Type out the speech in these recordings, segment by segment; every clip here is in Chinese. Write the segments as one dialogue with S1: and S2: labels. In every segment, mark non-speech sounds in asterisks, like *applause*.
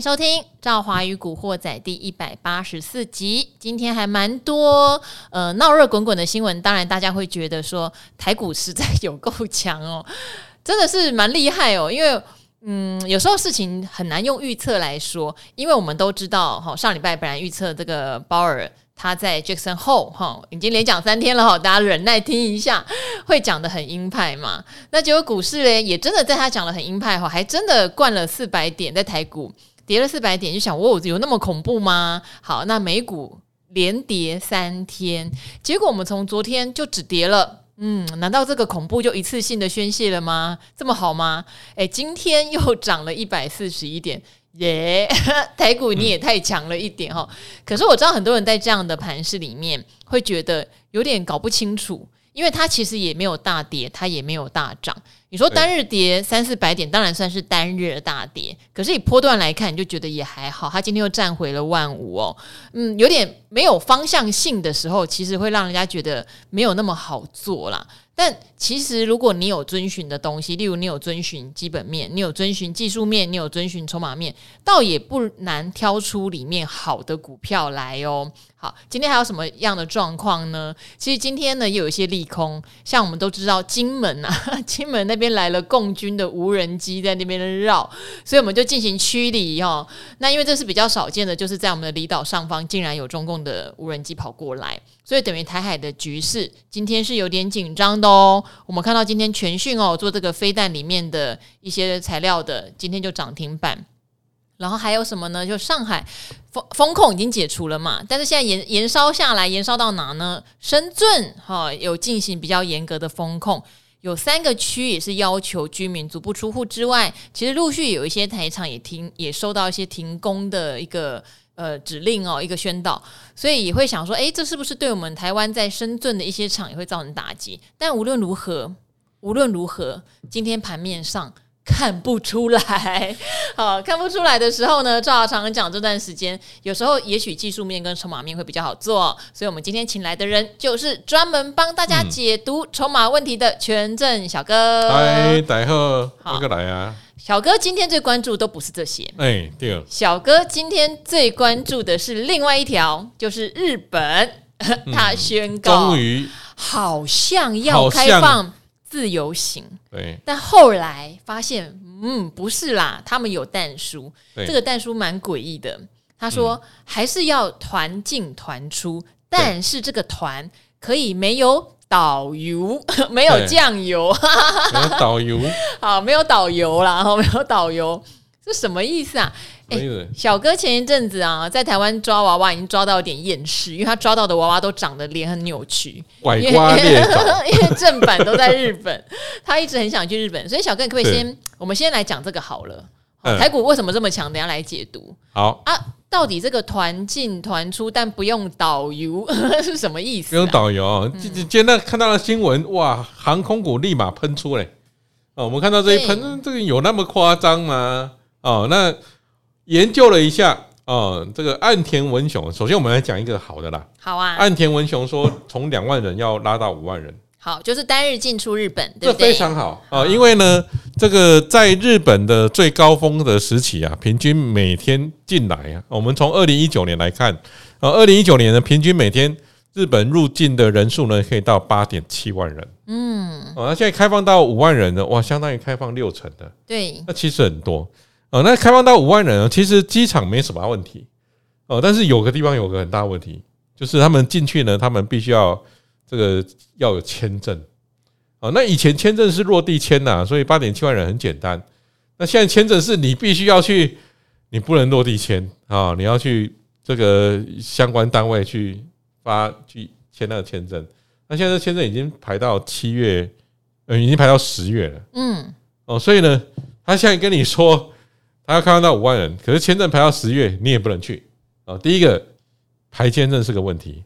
S1: 收听《赵华与古惑仔》第一百八十四集。今天还蛮多呃闹热滚滚的新闻，当然大家会觉得说台股实在有够强哦，真的是蛮厉害哦。因为嗯，有时候事情很难用预测来说，因为我们都知道哈，上礼拜本来预测这个鲍尔。他在 Jackson 后哈，已经连讲三天了哈，大家忍耐听一下，会讲得很鹰派嘛？那结果股市嘞，也真的在他讲得很鹰派哈，还真的灌了四百点，在台股跌了四百点，就想我有那么恐怖吗？好，那美股连跌三天，结果我们从昨天就只跌了，嗯，难道这个恐怖就一次性的宣泄了吗？这么好吗？诶，今天又涨了一百四十一点。耶台股你也太强了一点哈！可是我知道很多人在这样的盘势里面会觉得有点搞不清楚，因为它其实也没有大跌，它也没有大涨。你说单日跌三四百点，当然算是单日的大跌，可是以波段来看，你就觉得也还好。它今天又站回了万五哦，嗯，有点没有方向性的时候，其实会让人家觉得没有那么好做啦。但其实，如果你有遵循的东西，例如你有遵循基本面，你有遵循技术面，你有遵循筹码面，倒也不难挑出里面好的股票来哦。好，今天还有什么样的状况呢？其实今天呢，也有一些利空，像我们都知道金门啊，*laughs* 金门那边来了共军的无人机在那边绕，所以我们就进行驱离哦。那因为这是比较少见的，就是在我们的离岛上方竟然有中共的无人机跑过来，所以等于台海的局势今天是有点紧张的哦。我们看到今天全讯哦做这个飞弹里面的一些材料的，今天就涨停板。然后还有什么呢？就上海封封控已经解除了嘛，但是现在延延烧下来，延烧到哪呢？深圳哈、有进行比较严格的封控，有三个区也是要求居民足不出户之外，其实陆续有一些台场也停，也收到一些停工的一个呃指令哦，一个宣导，所以也会想说，诶，这是不是对我们台湾在深圳的一些厂也会造成打击？但无论如何，无论如何，今天盘面上。看不出来，*laughs* 好，看不出来的时候呢，赵常常讲这段时间，有时候也许技术面跟筹码面会比较好做，所以我们今天请来的人就是专门帮大家解读筹码问题的权证小哥。
S2: 嗨，大家好，好个来啊！
S1: 小哥今天最关注都不是这些，
S2: 哎，对。
S1: 小哥今天最关注的是另外一条，就是日本，*laughs* 他宣告，终于好像要开放。自由行，
S2: 对，
S1: 但后来发现，嗯，不是啦，他们有蛋书，
S2: 对。
S1: 这个但书蛮诡异的。他说，嗯、还是要团进团出，但是这个团可以没有导游，*laughs* 没有酱油，*laughs*
S2: 没有导游，
S1: 好，没有导游啦，*laughs* 没有导游，这什么意思啊？欸、小哥前一阵子啊，在台湾抓娃娃已经抓到有点厌世，因为他抓到的娃娃都长得脸很扭曲，
S2: 拐瓜裂枣。*laughs*
S1: 因为正版都在日本，他一直很想去日本，所以小哥你可不可以先，我们先来讲这个好了。台股为什么这么强？等下来解读。
S2: 好
S1: 啊，到底这个团进团出，但不用导游 *laughs* 是什么意思、啊？
S2: 不用导游，今今天看到了新闻，哇，航空股立马喷出嘞。哦，我们看到这一喷，对这个有那么夸张吗？哦，那。研究了一下，哦，这个岸田文雄，首先我们来讲一个好的啦。
S1: 好啊，
S2: 岸田文雄说，从两万人要拉到五万人。
S1: 好，就是单日进出日本，对不对？
S2: 这非常好啊，因为呢，这个在日本的最高峰的时期啊，平均每天进来啊，我们从二零一九年来看，啊，二零一九年呢，平均每天日本入境的人数呢，可以到八点七万人。嗯，哦，那现在开放到五万人呢，哇，相当于开放六成的。
S1: 对，
S2: 那其实很多。哦，那开放到五万人，其实机场没什么问题哦，但是有个地方有个很大问题，就是他们进去呢，他们必须要这个要有签证哦。那以前签证是落地签呐，所以八点七万人很简单。那现在签证是你必须要去，你不能落地签啊，你要去这个相关单位去发去签那个签证。那现在签证已经排到七月，呃，已经排到十月了。嗯，哦，所以呢，他现在跟你说。他要开放到五万人，可是签证排到十月，你也不能去啊。第一个排签证是个问题，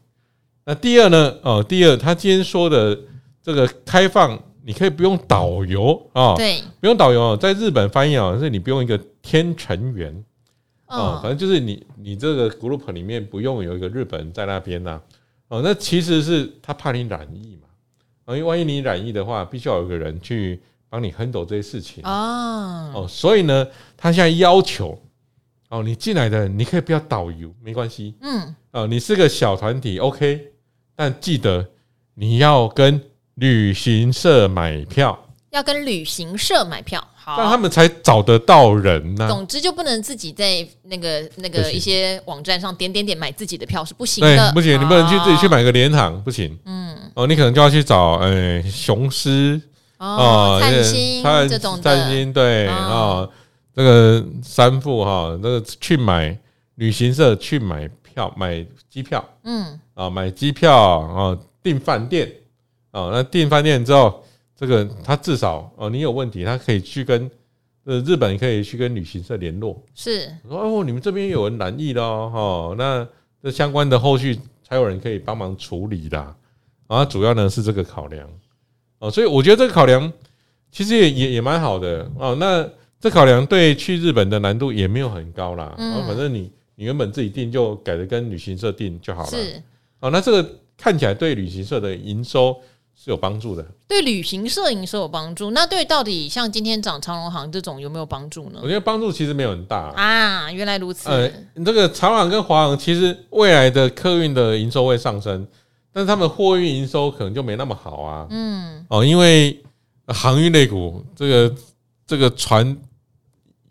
S2: 那第二呢？哦，第二，他今天说的这个开放，你可以不用导游啊，对，不用导游，在日本翻译啊，是你不用一个天成员啊，反正就是你你这个 group 里面不用有一个日本人在那边呐，哦，那其实是他怕你染疫嘛，啊，因为万一你染疫的话，必须要有一个人去。帮你 handle 这些事情。哦，哦，所以呢，他现在要求哦，你进来的你可以不要导游，没关系。
S1: 嗯，
S2: 哦，你是个小团体，OK，但记得你要跟旅行社买票，
S1: 要跟旅行社买票，好，
S2: 让他们才找得到人呢、啊。
S1: 总之就不能自己在那个那个一些网站上点点点买自己的票是不行
S2: 的，不行，你不能去自己去买个联航，不行。
S1: 嗯，
S2: 哦，你可能就要去找呃雄狮
S1: 哦，灿星这种的，
S2: 灿星对啊。这个三副哈，那个去买旅行社去买票买机票，嗯。啊买机票啊订饭店啊，那订饭店之后，这个他至少哦你有问题，他可以去跟呃日本可以去跟旅行社联络，
S1: 是。
S2: 说哦你们这边有人染疫了哦，那这相关的后续才有人可以帮忙处理的，啊主要呢是这个考量哦，所以我觉得这个考量其实也也也蛮好的哦那。这考量对去日本的难度也没有很高啦，嗯，反正你你原本自己定就改的跟旅行社订就好了。是，哦，那这个看起来对旅行社的营收是有帮助的。
S1: 对旅行社营收有帮助，那对到底像今天涨长隆行这种有没有帮助呢？
S2: 我觉得帮助其实没有很大
S1: 啊。原来如此。
S2: 呃，这个长荣航跟华航其实未来的客运的营收会上升，但是他们货运营收可能就没那么好啊。嗯，哦，因为航运类股这个这个船。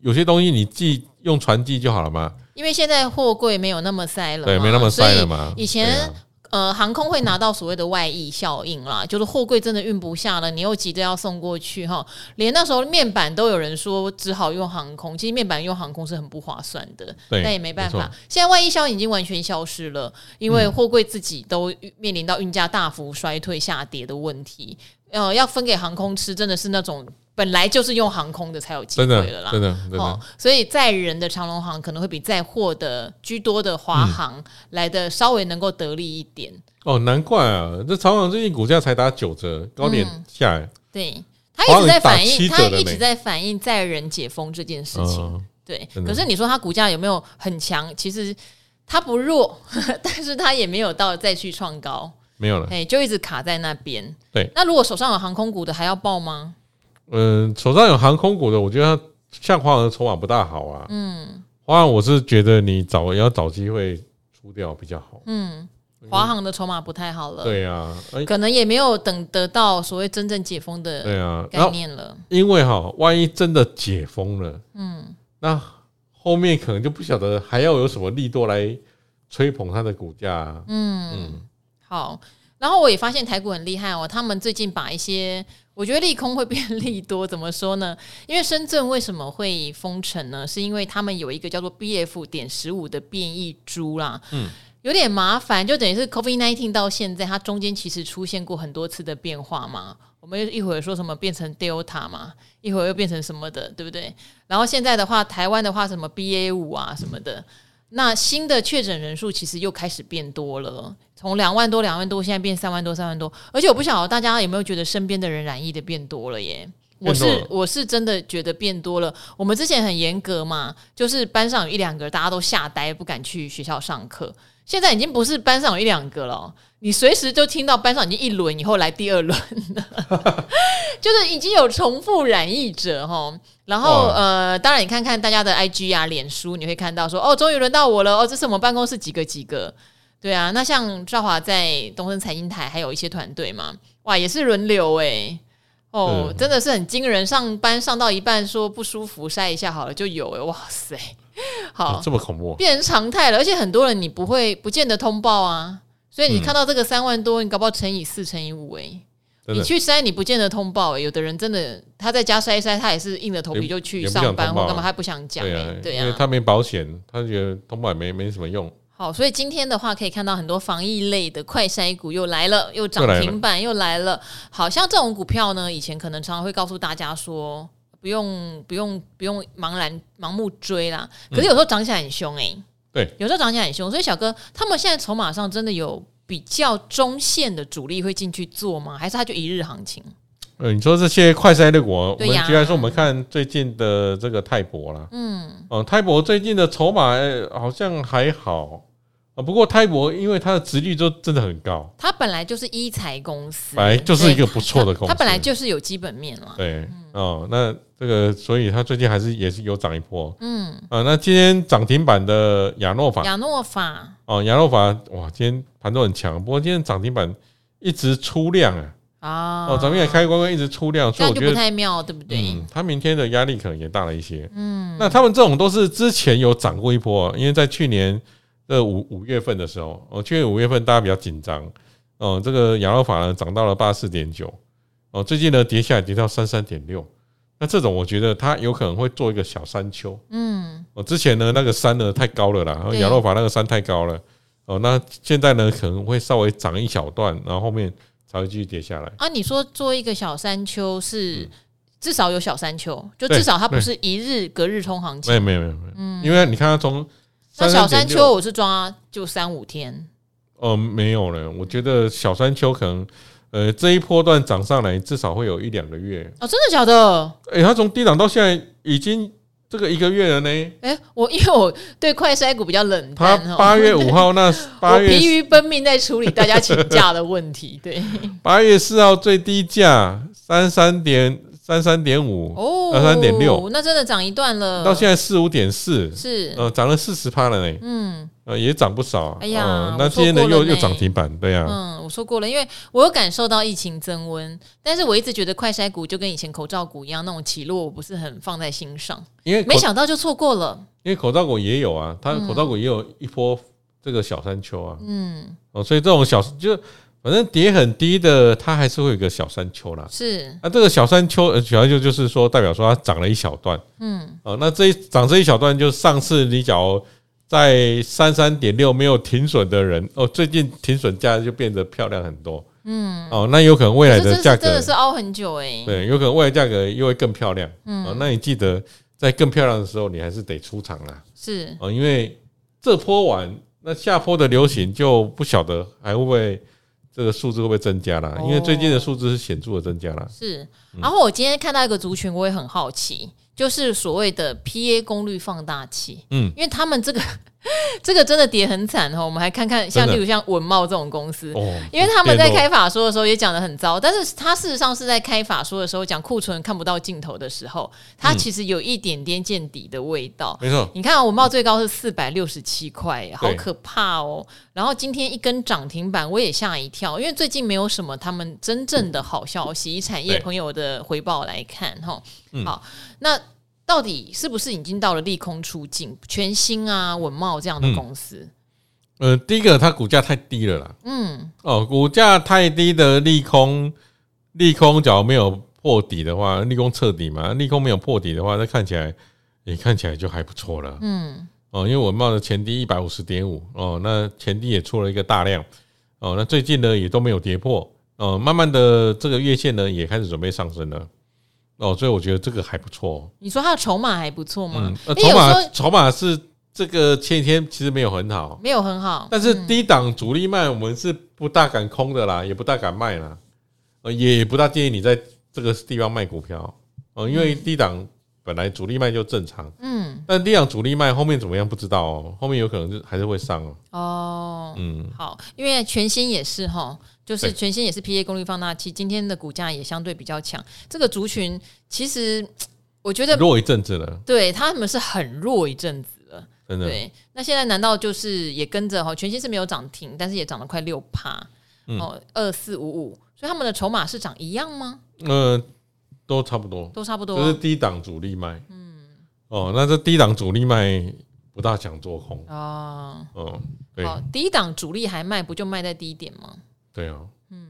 S2: 有些东西你寄用船寄就好了嘛，
S1: 因为现在货柜没有那么塞了，
S2: 对，没那么塞了嘛。
S1: 以前呃，航空会拿到所谓的外溢效应啦，就是货柜真的运不下了，你又急着要送过去哈，连那时候面板都有人说只好用航空，其实面板用航空是很不划算的，对，但也没办法。现在外溢效应已经完全消失了，因为货柜自己都面临到运价大幅衰退下跌的问题，呃，要分给航空吃，真的是那种。本来就是用航空的才有机会了啦，
S2: 真的，真的，
S1: 哦，所以载人的长龙航可能会比载货的居多的华航来的稍微能够得力一点。
S2: 哦，难怪啊，这长荣航最近股价才打九折，高点下来。
S1: 对，他一直在反映，他一直在反映载人解封这件事情。对，可是你说它股价有没有很强？其实它不弱，*laughs* 但是它也没有到再去创高，
S2: 没有了，
S1: 哎，就一直卡在那边。
S2: 对，
S1: 那如果手上有航空股的，还要报吗？
S2: 嗯，手上有航空股的，我觉得像华航的筹码不大好啊。嗯，华航我是觉得你找要找机会出掉比较好。嗯，
S1: 华航的筹码不太好了。
S2: 对呀，
S1: 可能也没有等得到所谓真正解封的对啊概念了。
S2: 因为哈，万一真的解封了，嗯，那后面可能就不晓得还要有什么力度来吹捧它的股价。嗯嗯，
S1: 好。然后我也发现台股很厉害哦，他们最近把一些我觉得利空会变利多，怎么说呢？*laughs* 因为深圳为什么会封城呢？是因为他们有一个叫做 BF 点十五的变异株啦，嗯，有点麻烦，就等于是 COVID nineteen 到现在，它中间其实出现过很多次的变化嘛。我们一会儿说什么变成 Delta 嘛，一会儿又变成什么的，对不对？然后现在的话，台湾的话什么 BA 五啊什么的。那新的确诊人数其实又开始变多了，从两万多、两万多，现在变三万多、三万多。而且我不晓得大家有没有觉得身边的人染疫的变多了耶？我是我是真的觉得变多了。我们之前很严格嘛，就是班上有一两个，大家都吓呆，不敢去学校上课。现在已经不是班上有一两个了，你随时就听到班上已经一轮以后来第二轮了，*laughs* 就是已经有重复染疫者哈。然后呃，当然你看看大家的 IG 啊、脸书，你会看到说哦，终于轮到我了哦，这是我们办公室几个几个，对啊。那像赵华在东森财经台还有一些团队嘛，哇，也是轮流哎，哦，嗯、真的是很惊人。上班上到一半说不舒服，筛一下好了就有哎，哇塞，好，
S2: 这么恐怖，
S1: 变成常态了。而且很多人你不会不见得通报啊，所以你看到这个三万多，你搞不好乘以四乘以五哎。你去筛，你不见得通报、欸。有的人真的他在家筛一筛，他也是硬着头皮就去上班或干嘛，他不想讲、欸。对啊，对啊，
S2: 因为他没保险，他觉得通报也没没什么用。
S1: 好，所以今天的话可以看到很多防疫类的快筛股又来了，又涨停板又来了。好像这种股票呢，以前可能常常会告诉大家说，不用不用不用茫然盲目追啦。可是有时候涨起来很凶哎、欸，
S2: 对，
S1: 有时候涨起来很凶。所以小哥他们现在筹码上真的有。比较中线的主力会进去做吗？还是他就一日行情？
S2: 呃，你说这些快筛的股，我们居然说我们看最近的这个泰博啦，嗯，哦，泰博最近的筹码好像还好啊，不过泰博因为它的值率就真的很高，
S1: 它本来就是一财公司，
S2: 本来就是一个不错的公司，
S1: 它本来就是有基本面了。
S2: 对，哦，那这个所以它最近还是也是有涨一波，嗯啊，那今天涨停板的亚诺法，
S1: 亚诺法
S2: 哦，亚诺法哇，今天盘都很强，不过今天涨停板一直出量啊，
S1: 啊，
S2: 哦，咱们也开关关一直出量，所以我觉得
S1: 不太妙，对不对？
S2: 嗯，它明天的压力可能也大了一些，嗯，那他们这种都是之前有涨过一波，因为在去年。这五五月份的时候，哦，去年五月份大家比较紧张，哦，这个亚诺法呢涨到了八四点九，哦，最近呢跌下来跌到三三点六，那这种我觉得它有可能会做一个小山丘，嗯，哦，之前呢那个山呢太高了啦，然后亚诺法那个山太高了，哦，那现在呢可能会稍微涨一小段，然后后面才会继续跌下来。
S1: 啊，你说做一个小山丘是至少有小山丘，就至少它不是一日隔日冲行情，
S2: 没有没有没有，嗯，因为你看它从。
S1: 那小山丘我是抓就三五天，
S2: 呃，没有了。我觉得小山丘可能，呃，这一波段涨上来至少会有一两个月。
S1: 哦，真的假的？
S2: 哎、欸，它从低档到现在已经这个一个月了呢。
S1: 哎、欸，我因为我对快筛股比较冷
S2: 淡，它八月五号那 *laughs* 八月
S1: 疲于奔命在处理大家请假的问题。对，*laughs*
S2: 八月四号最低价三三点。三三点五哦，三三点六，
S1: 那真的涨一段了。
S2: 到现在四五点四，
S1: 是
S2: 呃涨了四十趴了呢。嗯，呃也涨不少。
S1: 哎呀，
S2: 那今天呢又又涨停板，对呀。
S1: 嗯，我说过了，因为我有感受到疫情增温，但是我一直觉得快筛股就跟以前口罩股一样，那种起落我不是很放在心上。因为没想到就错过了。
S2: 因为口罩股也有啊，它口罩股也有一波这个小山丘啊。嗯，哦，所以这种小就。反正跌很低的，它还是会有一个小山丘啦。是，那、啊、这个小山丘，小山丘就是说，代表说它涨了一小段。嗯，哦，那这一涨这一小段，就上次你假如在三三点六没有停损的人，哦，最近停损价就变得漂亮很多。嗯，哦，那有可能未来的价格
S1: 真的是凹很久哎、欸。
S2: 对，有可能未来价格又会更漂亮。嗯，哦，那你记得在更漂亮的时候，你还是得出场啦。
S1: 是，
S2: 哦，因为这波完，那下坡的流行就不晓得还会不会。这个数字会不会增加了？因为最近的数字是显著的增加了。
S1: 是，然后我今天看到一个族群，我也很好奇，就是所谓的 PA 功率放大器。嗯，因为他们这个。*laughs* 这个真的跌很惨哈，我们还看看像例如像文茂这种公司，因为他们在开法说的时候也讲的很糟，但是他事实上是在开法说的时候讲库存看不到尽头的时候，它其实有一点点见底的味道。没错，你看文茂最高是四百六十七块，好可怕哦。然后今天一根涨停板，我也吓一跳，因为最近没有什么他们真正的好消息，以产业朋友的回报来看哈。好，那。到底是不是已经到了利空出尽？全新啊，稳茂这样的公司，
S2: 嗯，呃，第一个它股价太低了啦，嗯，哦，股价太低的利空，利空假如没有破底的话，利空彻底嘛，利空没有破底的话，那看起来也看起来就还不错了，嗯，哦，因为稳茂的前低一百五十点五，哦，那前低也出了一个大量，哦，那最近呢也都没有跌破，哦，慢慢的这个月线呢也开始准备上升了。哦，所以我觉得这个还不错。
S1: 你说它的筹码还不错吗？
S2: 嗯，筹码筹码是这个前几天其实没有很好，
S1: 没有很好。
S2: 但是低档主力卖，我们是不大敢空的啦，也不大敢卖啦，呃，也不大建议你在这个地方卖股票哦，因为低档本来主力卖就正常，嗯，但低档主力卖后面怎么样不知道哦，后面有可能就还是会上哦。
S1: 哦，嗯，好，因为全新也是哈。就是全新也是 PA 功率放大器，今天的股价也相对比较强。这个族群其实我觉得
S2: 弱一阵子了，
S1: 对他们是很弱一阵子了，真的。对，那现在难道就是也跟着哈？全新是没有涨停，但是也涨了快六趴哦，二四五五，所以他们的筹码是涨一样吗？
S2: 呃，都差不多，
S1: 都差不多，
S2: 就是低档主力卖。嗯，哦，那这低档主力卖不大想做空哦。哦，对，
S1: 低档主力还卖，不就卖在低点吗？
S2: 对哦，嗯。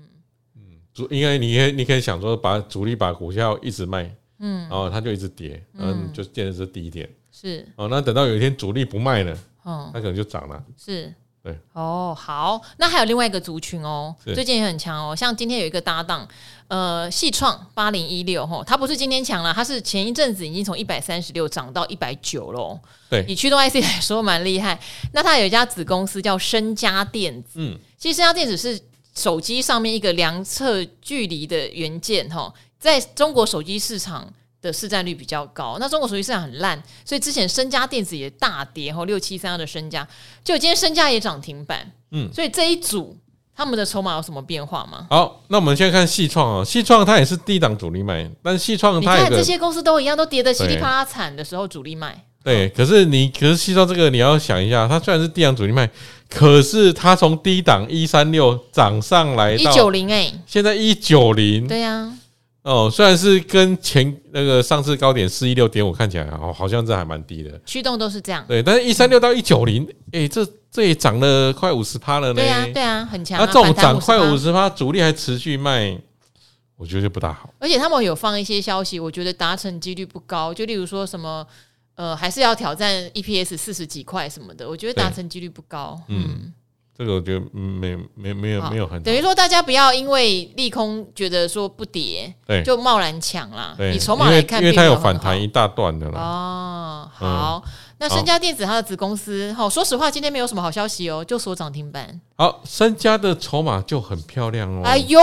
S2: 嗯，主因为你可以你可以想说，把主力把股票一直卖，嗯，然后它就一直跌，嗯，就见的是低点，是。哦，那等到有一天主力不卖了，哦，它可能就涨了，
S1: 是，
S2: 对，
S1: 哦，好，那还有另外一个族群哦，最近也很强哦，像今天有一个搭档，呃，矽创八零一六哈，它不是今天强了，它是前一阵子已经从一百三十六涨到一百九了，对，以驱动 IC 来说蛮厉害。那它有一家子公司叫深家电子，嗯，其实深家电子是。手机上面一个量测距离的元件，哈，在中国手机市场的市占率比较高。那中国手机市场很烂，所以之前身家电子也大跌，哈六七三二的身家，就今天身家也涨停板。嗯，所以这一组他们的筹码有什么变化吗？
S2: 好，那我们先看细创啊，细创它也是低档主力卖，但是矽创它你看
S1: 这些公司都一样，都跌得稀里啪啦惨的时候主力卖。
S2: 对，可是你可是矽创这个你要想一下，它虽然是低档主力卖，可是它从低档一三六涨上来到一
S1: 九零哎，
S2: 现在一九零，
S1: 对呀、啊，
S2: 哦，虽然是跟前那个上次高点四一六点五看起来哦，好像这还蛮低的，
S1: 驱动都是这样，
S2: 对，但是一三六到一九零，哎，这这也涨了快五十趴了呢，
S1: 对啊，对啊，很强、啊，
S2: 那这种涨快五十趴，主力还持续卖，我觉得就不大好，
S1: 而且他们有放一些消息，我觉得达成几率不高，就例如说什么。呃，还是要挑战 EPS 四十几块什么的，我觉得达成几率不高。嗯，
S2: 嗯，这个我觉得没没没有没有很
S1: 等于说，大家不要因为利空觉得说不跌，
S2: 对，
S1: 就贸然抢啦。你筹码来看，
S2: 因为它有反弹一大段的啦。
S1: 哦，好，嗯、那身家电子它的子公司，好，说实话，今天没有什么好消息哦，就锁涨停板。
S2: 好，身家的筹码就很漂亮哦。
S1: 哎呦，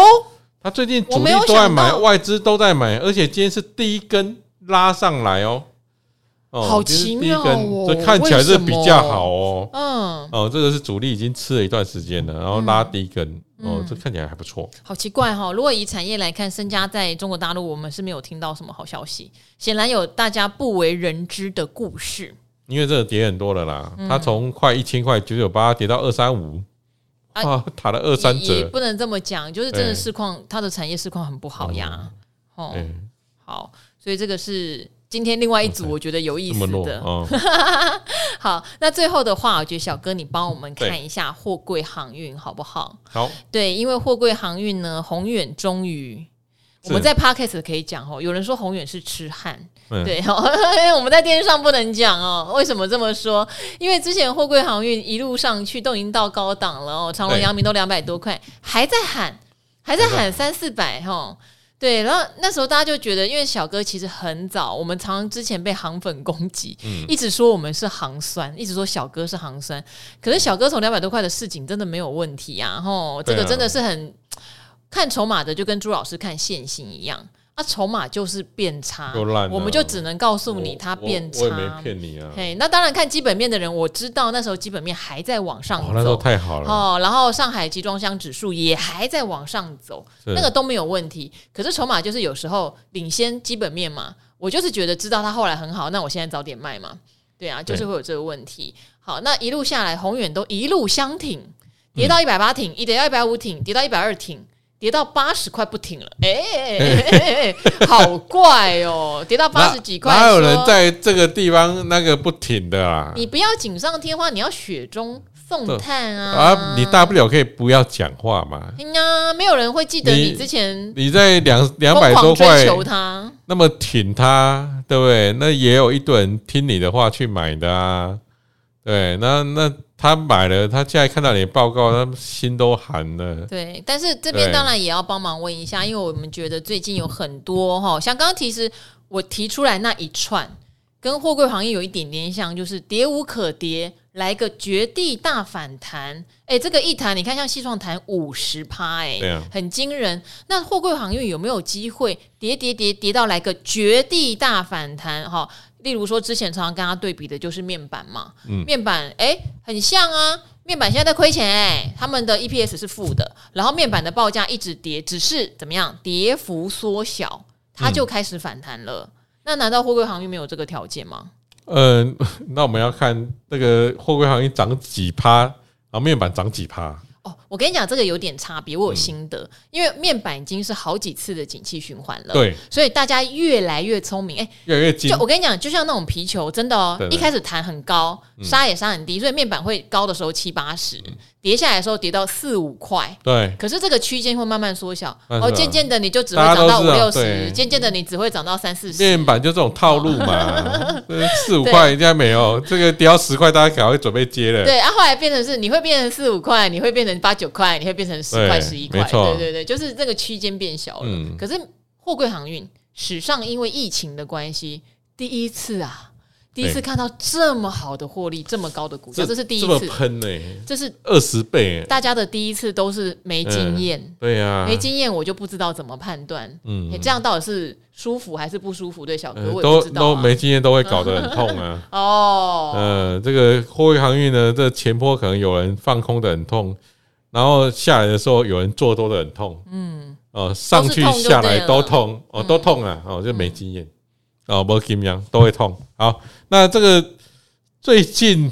S2: 他最近主力都在买，外资都在买，而且今天是第一根拉上来哦。
S1: 哦、好奇妙哦！
S2: 这看起来是比较好哦。嗯，哦，这个是主力已经吃了一段时间了，然后拉低一根，嗯、哦，这看起来还不错。
S1: 好奇怪哈、哦！如果以产业来看，身家在中国大陆，我们是没有听到什么好消息。显然有大家不为人知的故事。
S2: 因为这个跌很多了啦，嗯、它从快一千块九九八跌到二三五，啊，打了二三折。
S1: 也不能这么讲，就是真的市况，它的产业市况很不好呀。哦，好，所以这个是。今天另外一组我觉得有意思的，哦、*laughs* 好，那最后的话，我觉得小哥你帮我们看一下货柜航运好不好？
S2: 好，
S1: 对，因为货柜航运呢，宏远终于我们在 Podcast 可以讲哦，有人说宏远是痴汉，嗯、对，*laughs* 我们在电视上不能讲哦。为什么这么说？因为之前货柜航运一路上去都已经到高档了哦，长荣、阳明都两百多块，还在喊，还在喊三四百哈。对，然后那时候大家就觉得，因为小哥其实很早，我们常常之前被行粉攻击，嗯、一直说我们是行酸，一直说小哥是行酸。可是小哥从两百多块的市井真的没有问题啊，吼，这个真的是很看筹码的，就跟朱老师看线性一样。它筹码就是变差，我们就只能告诉你它变差。我也没骗你啊。嘿，那当然看基本面的人，我知道那时候基本面还在往上走，
S2: 那时候太好了哦。
S1: 然后上海集装箱指数也还在往上走，那个都没有问题。可是筹码就是有时候领先基本面嘛，我就是觉得知道它后来很好，那我现在早点卖嘛。对啊，就是会有这个问题。好，那一路下来，宏远都一路相挺，跌到一百八挺，一跌到一百五挺，跌到一百二挺。跌到八十块不停了，*laughs* 哎、欸，好怪哦！跌到八十几块，
S2: 哪有人在这个地方那个不停的啊？
S1: 你不要锦上添花，你要雪中送炭啊！
S2: 啊，你大不了可以不要讲话嘛。
S1: 哎呀，没有人会记得你之前
S2: 你，你在两两百多块那么挺他，对不对？那也有一堆人听你的话去买的啊。对，那那。他买了，他现在看到你报告，他心都寒了。
S1: 对，但是这边当然也要帮忙问一下，因为我们觉得最近有很多哈，像刚刚其实我提出来那一串，跟货柜行业有一点点像，就是跌无可跌，来个绝地大反弹。哎，这个一弹，你看像矽创弹五十趴，哎，很惊人。那货柜行业有没有机会跌跌跌跌到来个绝地大反弹？哈。例如说，之前常常跟他对比的就是面板嘛，嗯、面板哎、欸，很像啊。面板现在在亏钱哎、欸，他们的 EPS 是负的，然后面板的报价一直跌，只是怎么样，跌幅缩小，它就开始反弹了。嗯、那难道货柜航运没有这个条件吗？
S2: 嗯、呃，*laughs* 那我们要看那个货柜航运涨几趴，然后面板涨几趴。
S1: 哦，我跟你讲，这个有点差别，我有心得，嗯、因为面板已经是好几次的景气循环了，
S2: 对，
S1: 所以大家越来越聪明，哎、欸，
S2: 越来越精。
S1: 就我跟你讲，就像那种皮球，真的哦，一开始弹很高，杀也杀很低，嗯、所以面板会高的时候七八十。嗯跌下来的时候跌到四五块，
S2: 对，
S1: 可是这个区间会慢慢缩小，哦，渐渐的你就只会涨到五六十，渐渐的你只会涨到三四十。
S2: 面板就这种套路嘛，*laughs* 四五块应该没有，这个跌到十块，大家赶快准备接了。
S1: 对，啊，后来变成是你会变成四五块，你会变成八九块，你会变成十块十一块，对对对，就是这个区间变小了。可是货柜航运史上因为疫情的关系，第一次啊。第一次看到这么好的获利，这么高的股价，这是第一次。
S2: 喷呢？
S1: 这是
S2: 二十倍。
S1: 大家的第一次都是没经验，
S2: 对呀，
S1: 没经验我就不知道怎么判断。嗯，这样到底是舒服还是不舒服？对小哥，我。
S2: 都都没经验都会搞得很痛啊。哦，嗯，这个货柜航运呢，这前坡可能有人放空的很痛，然后下来的时候有人做多的很痛。嗯，哦，上去下来都痛，哦，都痛啊，哦，就没经验。哦，没经验都会痛。好，那这个最近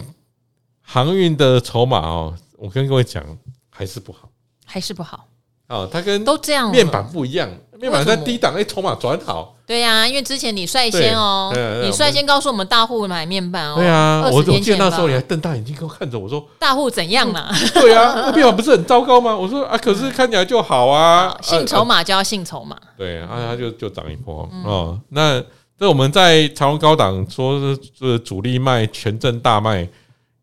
S2: 航运的筹码哦，我跟各位讲，还是不好，
S1: 还是不好。
S2: 哦，它跟
S1: 都这样，
S2: 面板不一样，面板在低档，哎，筹码转好。
S1: 对呀，因为之前你率先哦，你率先告诉我们大户买面板哦。
S2: 对啊，我我记得那时候你还瞪大眼睛给我看着，我说
S1: 大户怎样呢？
S2: 对啊，*laughs* 面板不是很糟糕吗？我说啊，可是看起来就好啊。
S1: 信筹码就要信筹码。
S2: 对啊，它就就涨一波哦，那。这我们在长隆高档说是主力卖全证大卖，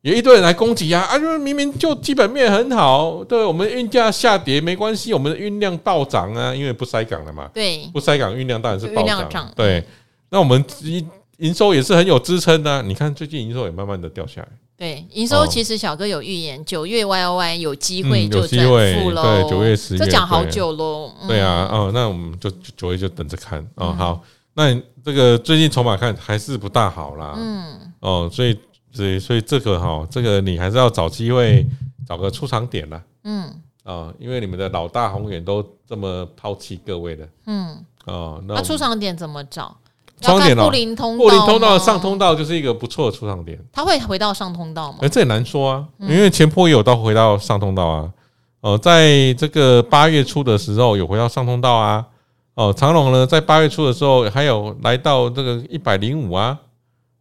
S2: 有一堆人来攻击啊！啊，就是明明就基本面很好，对我们运价下跌没关系，我们的运量暴涨啊，因为不塞港了嘛。
S1: 对，
S2: 不塞港运量当然是暴涨。对，那我们营营收也是很有支撑的。你看最近营收也慢慢的掉下来。
S1: 对，营收其实小哥有预言，九月 Y O Y 有机会就转负喽。
S2: 对，九月十月，这
S1: 讲好久喽。
S2: 对啊，哦，那我们就九月就等着看啊。好。那这个最近筹码看还是不大好啦，嗯，哦，所以所以所以这个哈，这个你还是要找机会找个出场点啦，嗯，啊，因为你们的老大宏远都这么抛弃各位的，嗯，哦，那出场点怎么找？出场点布林通布林通道上通道就是一个不错的出场点，他会回到上通道吗？哎，这也难说啊，因为前坡也有到回到上通道啊，哦，在这个八月初的时候有回到上通道啊。哦，长龙呢，在八月初的时候还有来到这个一百零五啊，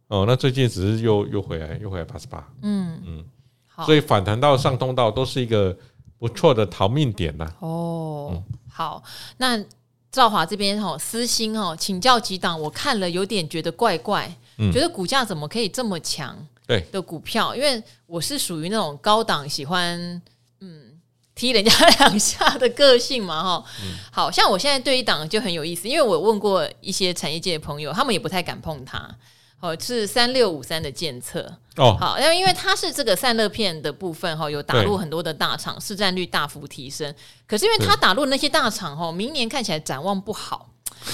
S2: 哦，那最近只是又又回来，又回来八十八，嗯嗯，好，所以反弹到上通道都是一个不错的逃命点呐。哦，嗯、好，那赵华这边哈私心哦，请教几档，我看了有点觉得怪怪，嗯、觉得股价怎么可以这么强？对的股票，因为我是属于那种高档喜欢嗯。踢人家两下的个性嘛，哈，好像我现在对一档就很有意思，因为我问过一些产业界的朋友，他们也不太敢碰它。哦，是三六五三的监测哦，好，因为因为它是这个散热片的部分哈，有打入很多的大厂，市占率大幅提升。可是因为它打入那些大厂哈，明年看起来展望不好，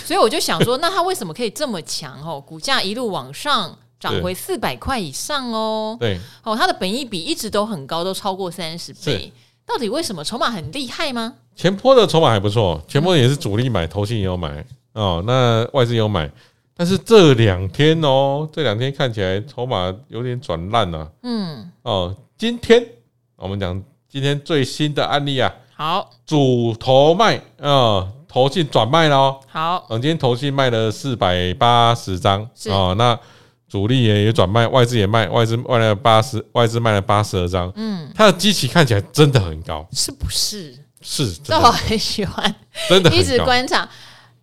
S2: 所以我就想说，*laughs* 那它为什么可以这么强？哦，股价一路往上涨回四百块以上哦。对，哦，它的本益比一直都很高，都超过三十倍。到底为什么筹码很厉害吗？前坡的筹码还不错，前坡也是主力买，投信也有买哦，那外资也有买，但是这两天哦，这两天看起来筹码有点转烂了。嗯，哦，今天我们讲今天最新的案例啊，好，主投卖啊，投信转卖了哦。好，嗯，今天投信卖了四百八十张。哦，那。主力也也转卖，外资也卖，外资卖了八十，外资卖了八十二张。嗯，它的基期看起来真的很高，是不是？是，这我很喜欢，真的一直观察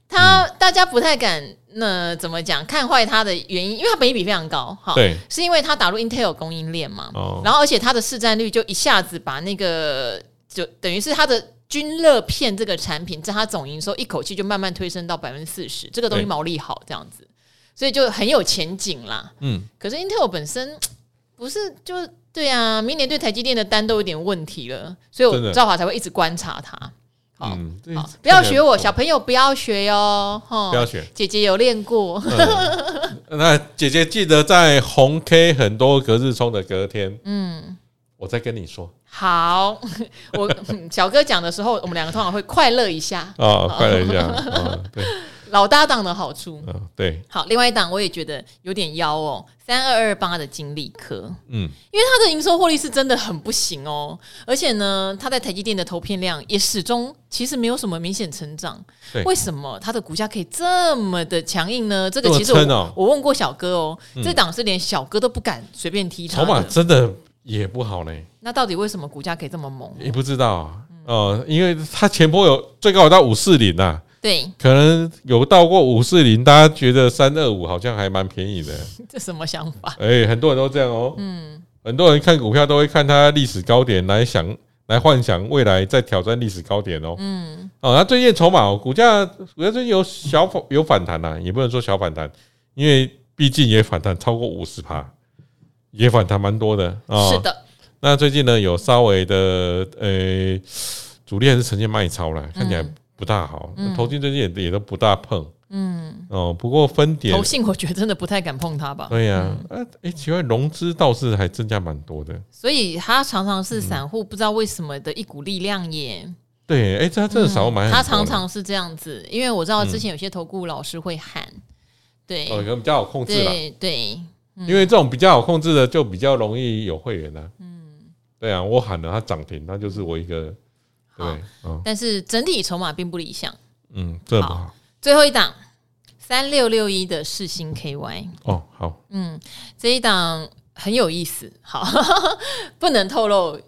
S2: 它。嗯、大家不太敢，那怎么讲？看坏它的原因，因为它本益比非常高，哈，对，是因为它打入 Intel 供应链嘛。哦，然后而且它的市占率就一下子把那个，就等于是它的均热片这个产品，在它总营收一口气就慢慢推升到百分之四十，这个东西毛利好，这样子。所以就很有前景啦。嗯，可是 Intel 本身不是就对啊，明年对台积电的单都有点问题了，所以我赵华才会一直观察它。好，好，不要学我，小朋友不要学哟。不要学，姐姐有练过。*laughs* 那姐姐记得在红 K 很多隔日冲的隔天，嗯，我再跟你说。好，我小哥讲的时候，我们两个通常会快乐一下。哦，快乐一下啊。对。老搭档的好处，嗯，对，好，另外一档我也觉得有点妖哦，三二二八的金利科，嗯，因为它的营收获利是真的很不行哦，而且呢，它在台积电的投片量也始终其实没有什么明显成长，对，为什么它的股价可以这么的强硬呢？这个其实我、哦、我问过小哥哦，嗯、这档是连小哥都不敢随便踢它，筹码真的也不好呢。那到底为什么股价可以这么猛？也不知道啊，哦、因为它前波有最高有到五四零呐。对，可能有到过五四零，大家觉得三二五好像还蛮便宜的，*laughs* 这什么想法？哎、欸，很多人都这样哦。嗯，很多人看股票都会看它历史高点来想，来幻想未来再挑战历史高点哦。嗯，哦，那最近筹码股价股价最近有小反有反弹呐、啊，也不能说小反弹，因为毕竟也反弹超过五十趴，也反弹蛮多的啊。
S1: 是的。
S2: 那最近呢，有稍微的呃，主力还是呈现卖超了，看起来不大好。投信最近也也都不大碰。嗯。哦，不过分点，
S1: 投信我觉得真的不太敢碰它吧。
S2: 对呀。哎哎，奇怪，融资倒是还增加蛮多的。
S1: 所以它常常是散户不知道为什么的一股力量耶。
S2: 对，哎，它真的少买。
S1: 它常常是这样子，因为我知道之前有些投顾老师会喊。对。
S2: 哦，可能比较好控制了。
S1: 对对。
S2: 因为这种比较好控制的，就比较容易有会员呢。嗯。对啊，我喊了它涨停，那就是我一个对。
S1: 但是整体筹码并不理想。
S2: 嗯，这不好。
S1: 最后一档三六六一的世星 KY。
S2: 哦，好。
S1: 嗯，这一档很有意思。好，*laughs* 不能透露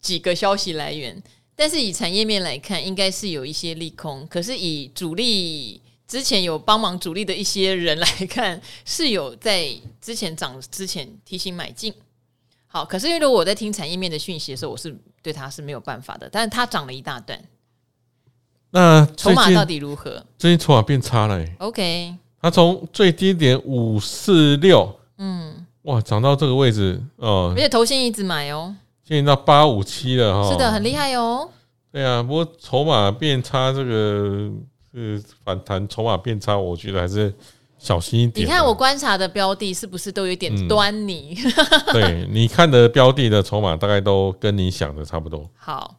S1: 几个消息来源，但是以产业面来看，应该是有一些利空。可是以主力之前有帮忙主力的一些人来看，是有在之前涨之前提醒买进。好，可是因为如果我在听产业面的讯息的时候，我是对他是没有办法的。但是它涨了一大段，
S2: 那
S1: 筹码到底如何？
S2: 最近筹码变差了。
S1: OK，
S2: 它从最低点五四六，嗯，哇，涨到这个位置哦，
S1: 而且头先一直买哦，
S2: 现在到八五七了哈，
S1: 是的，很厉害哦。*laughs*
S2: 对啊，不过筹码变差，这个是反弹，筹码变差，我觉得还是。小心一点。
S1: 你看我观察的标的是不是都有点端倪？
S2: 嗯、*laughs* 对，你看的标的的筹码大概都跟你想的差不多。
S1: 好，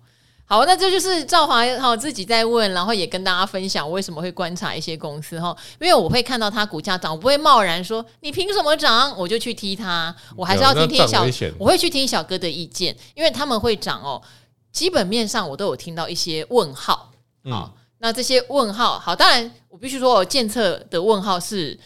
S1: 好，那这就是赵华哈自己在问，然后也跟大家分享我为什么会观察一些公司哈，因为我会看到它股价涨，我不会贸然说你凭什么涨，我就去踢它，我还是要听听小，我会去听小哥的意见，因为他们会涨哦。基本面上我都有听到一些问号，啊。嗯那这些问号，好，当然我必须说，建策的问号是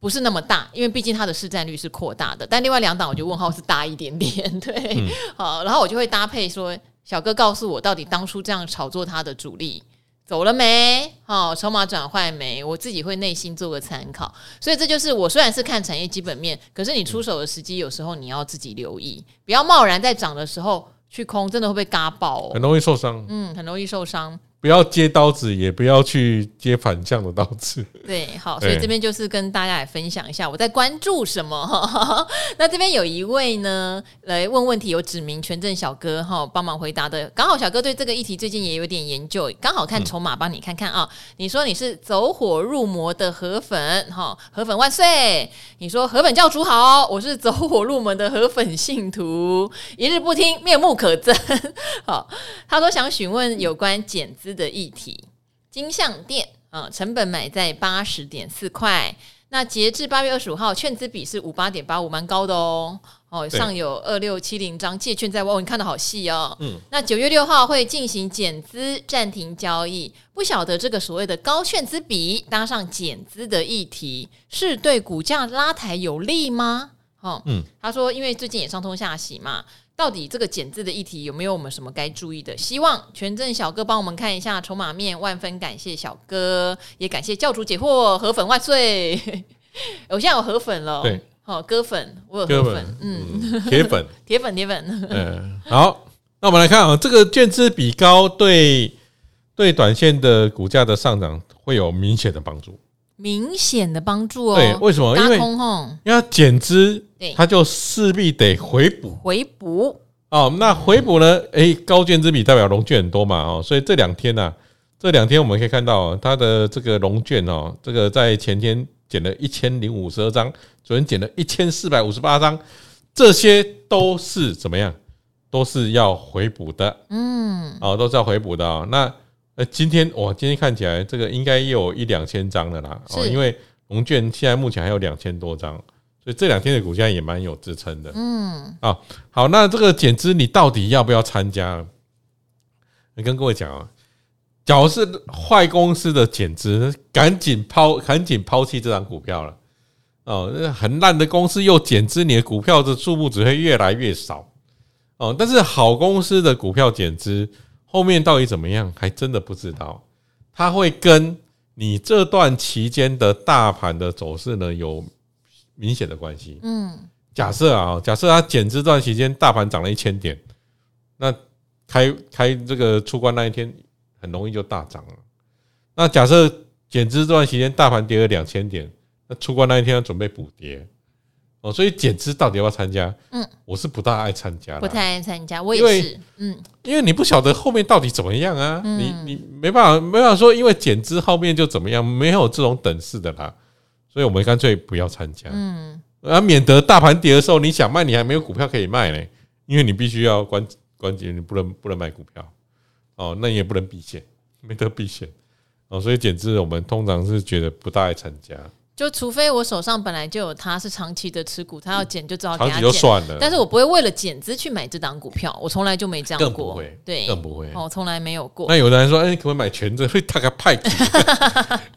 S1: 不是那么大？因为毕竟它的市占率是扩大的。但另外两档，我觉得问号是大一点点，*laughs* 对，嗯、好，然后我就会搭配说，小哥告诉我，到底当初这样炒作它的主力走了没？好，筹码转换没？我自己会内心做个参考。所以这就是我虽然是看产业基本面，可是你出手的时机，有时候你要自己留意，不要贸然在涨的时候去空，真的会被嘎爆哦，
S2: 很容易受伤。
S1: 嗯，很容易受伤。
S2: 不要接刀子，也不要去接反向的刀子。*laughs*
S1: 对，好，所以这边就是跟大家来分享一下我在关注什么。*laughs* 那这边有一位呢来问问题，有指名权证小哥哈帮忙回答的。刚好小哥对这个议题最近也有点研究，刚好看筹码帮你看看啊。你说你是走火入魔的河粉哈，河粉万岁！你说河粉教主好，我是走火入魔的河粉信徒，一日不听面目可憎。*laughs* 好，他说想询问有关减资。的议题，金像店啊，成本买在八十点四块，那截至八月二十五号，券资比是五八点八五，蛮高的哦。哦，上有二六七零张借券在外，你看的好细哦。嗯，那九月六号会进行减资暂停交易，不晓得这个所谓的高券资比搭上减资的议题，是对股价拉抬有利吗？哦，嗯，他说因为最近也上通下洗嘛。到底这个减资的议题有没有我们什么该注意的？希望权证小哥帮我们看一下筹码面，万分感谢小哥，也感谢教主解惑，河粉万岁！*laughs* 我现在有河粉了，对，好哥粉，我有河粉，粉嗯，*laughs*
S2: 铁粉，
S1: 铁粉，铁粉，*laughs*
S2: 嗯，好，那我们来看啊，这个券资比高对对短线的股价的上涨会有明显的帮助。
S1: 明显的帮助哦，
S2: 对，为什么？因为因为减资，它就势必得回补，
S1: 回补
S2: 哦。那回补呢？哎，高券之比代表融券很多嘛，哦，所以这两天呢，这两天我们可以看到它的这个融券哦，这个在前天减了一千零五十二张，昨天减了一千四百五十八张，这些都是怎么样？都是要回补的，嗯，哦，都是要回补的哦。那今天哇，今天看起来这个应该又有一两千张的啦。哦，因为龙卷现在目前还有两千多张，所以这两天的股价也蛮有支撑的。嗯，啊，好，那这个减资你到底要不要参加？你跟各位讲啊，假如是坏公司的减资，赶紧抛，赶紧抛弃这张股票了。哦，那很烂的公司又减资，你的股票的数目只会越来越少。哦，但是好公司的股票减资。后面到底怎么样，还真的不知道。它会跟你这段期间的大盘的走势呢有明显的关系。嗯，假设啊，假设它减资这段期间大盘涨了一千点，那开开这个出关那一天很容易就大涨了。那假设减资这段期间大盘跌了两千点，那出关那一天要准备补跌哦，所以减资到底要不要参加？嗯，我是不大爱参加的，
S1: 不太爱参加，我也是，嗯，
S2: 因为你不晓得后面到底怎么样啊，嗯、你你没办法没办法说，因为减资后面就怎么样，没有这种等式的啦，所以我们干脆不要参加，嗯，啊，免得大盘跌的时候你想卖，你还没有股票可以卖呢，因为你必须要关关节，你不能不能卖股票，哦，那你也不能避险，没得避险。哦，所以减资我们通常是觉得不大爱参加，
S1: 就除非我手上本来就有它是长期的持股，它要减就只好减
S2: 就算了。
S1: 但是我不会为了减资去买这档股票，我从来就没这样过，
S2: 更不会，
S1: 对，
S2: 更不会，
S1: 哦，从来没有过。
S2: 那有的人说，哎、欸，你可不可以买权证？会大概派给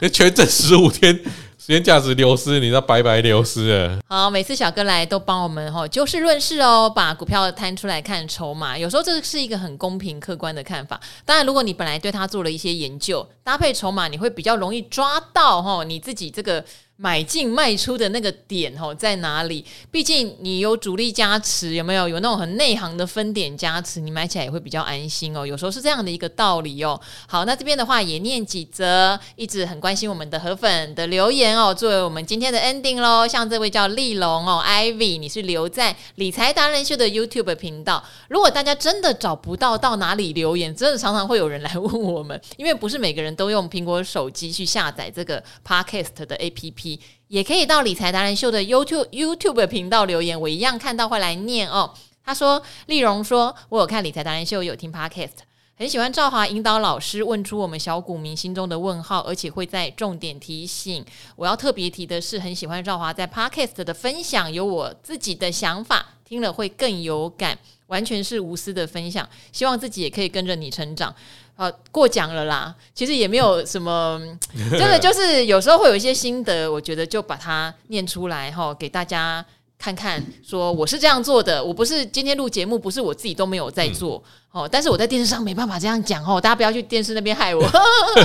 S2: *laughs* 你，权证十五天。时间价值流失，你知道白白流失了。
S1: 好，每次小哥来都帮我们哈就事论事哦，把股票摊出来看筹码。有时候这是一个很公平客观的看法。当然，如果你本来对他做了一些研究，搭配筹码，你会比较容易抓到哈你自己这个。买进卖出的那个点吼在哪里？毕竟你有主力加持，有没有有那种很内行的分点加持？你买起来也会比较安心哦。有时候是这样的一个道理哦。好，那这边的话也念几则一直很关心我们的河粉的留言哦，作为我们今天的 ending 喽。像这位叫丽龙哦，Ivy，你是留在理财达人秀的 YouTube 频道。如果大家真的找不到到哪里留言，真的常常会有人来问我们，因为不是每个人都用苹果手机去下载这个 Podcast 的 APP。也可以到理财达人秀的 YouTube YouTube 频道留言，我一样看到会来念哦。他说：“丽蓉说，我有看理财达人秀，有听 Podcast，很喜欢赵华引导老师问出我们小股民心中的问号，而且会在重点提醒。我要特别提的是，很喜欢赵华在 Podcast 的分享，有我自己的想法，听了会更有感，完全是无私的分享。希望自己也可以跟着你成长。”呃，过奖了啦。其实也没有什么，*laughs* 真的就是有时候会有一些心得，我觉得就把它念出来哈，给大家看看。说我是这样做的，我不是今天录节目，不是我自己都没有在做哦。但是我在电视上没办法这样讲哦，大家不要去电视那边害我。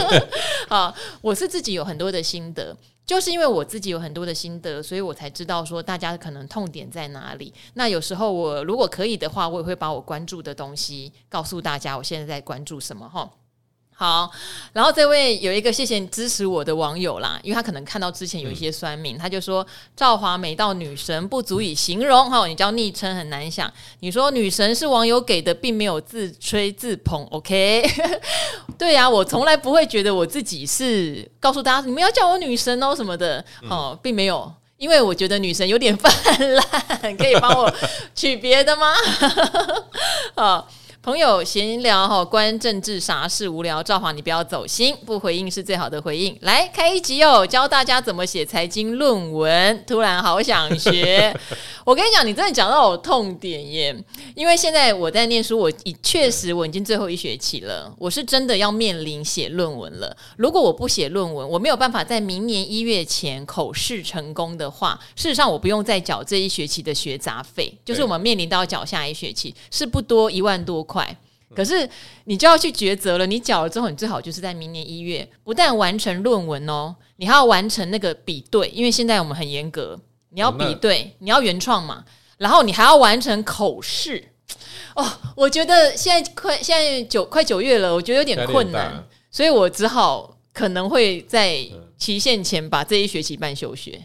S1: *laughs* 好，我是自己有很多的心得。就是因为我自己有很多的心得，所以我才知道说大家可能痛点在哪里。那有时候我如果可以的话，我也会把我关注的东西告诉大家，我现在在关注什么哈。好，然后这位有一个谢谢支持我的网友啦，因为他可能看到之前有一些酸民，他就说赵华美到女神不足以形容哈，你叫昵称很难想。你说女神是网友给的，并没有自吹自捧，OK？*laughs* 对呀、啊，我从来不会觉得我自己是告诉大家你们要叫我女神哦什么的哦，并没有，因为我觉得女神有点 *laughs* 泛滥，可以帮我 *laughs* 取别的吗？好。朋友闲聊哈，关政治啥事无聊？赵华，你不要走心，不回应是最好的回应。来开一集哦，教大家怎么写财经论文。突然好想学，我跟你讲，你真的讲到我痛点耶。因为现在我在念书，我已确实我已经最后一学期了，我是真的要面临写论文了。如果我不写论文，我没有办法在明年一月前口试成功的话，事实上我不用再缴这一学期的学杂费，就是我们面临到缴下一学期是不多一万多。块，可是你就要去抉择了。你缴了之后，你最好就是在明年一月，不但完成论文哦，你还要完成那个比对，因为现在我们很严格，你要比对，你要原创嘛，然后你还要完成口试。哦，我觉得现在快现在九快九月了，我觉得有点困难，所以我只好可能会在期限前把这一学期办休学。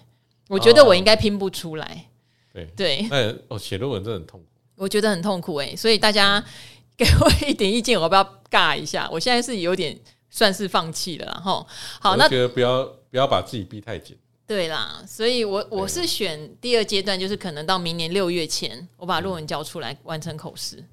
S1: 我觉得我应该拼不出来。对对，
S2: 那哦写论文真的很痛苦，
S1: 我觉得很痛苦诶，所以大家。*laughs* 给我一点意见，我要不要尬一下？我现在是有点算是放弃了，然后好，那
S2: 觉得不要不要把自己逼太紧。
S1: 对啦，所以我我是选第二阶段，就是可能到明年六月前，我把论文交出来完成口试。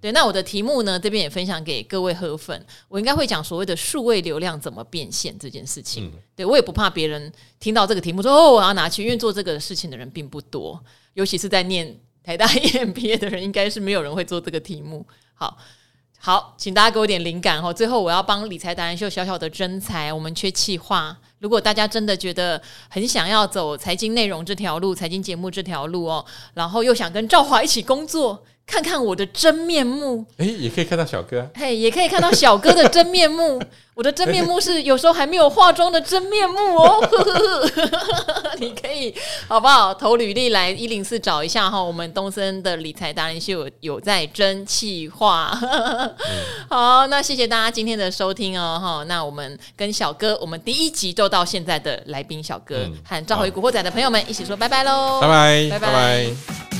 S1: 对，那我的题目呢，这边也分享给各位河粉，我应该会讲所谓的数位流量怎么变现这件事情。对，我也不怕别人听到这个题目说哦，我要拿去，因为做这个事情的人并不多，尤其是在念台大 *laughs* EMBA 的人，应该是没有人会做这个题目。好好，请大家给我点灵感哦。最后，我要帮理财达人秀小小的征才，我们缺企划。如果大家真的觉得很想要走财经内容这条路，财经节目这条路哦，然后又想跟赵华一起工作，看看我的真面目。
S2: 哎，也可以看到小哥，
S1: 嘿，也可以看到小哥的真面目。*laughs* 我的真面目是有时候还没有化妆的真面目哦。*laughs* 你可以好不好？投履历来一零四找一下哈。我们东森的理财达人秀有有在真气化。*laughs* 好，那谢谢大家今天的收听哦哈。那我们跟小哥，我们第一集就到现在的来宾小哥和召回古惑仔的朋友们一起说拜拜喽，
S2: 拜拜，
S1: 拜拜。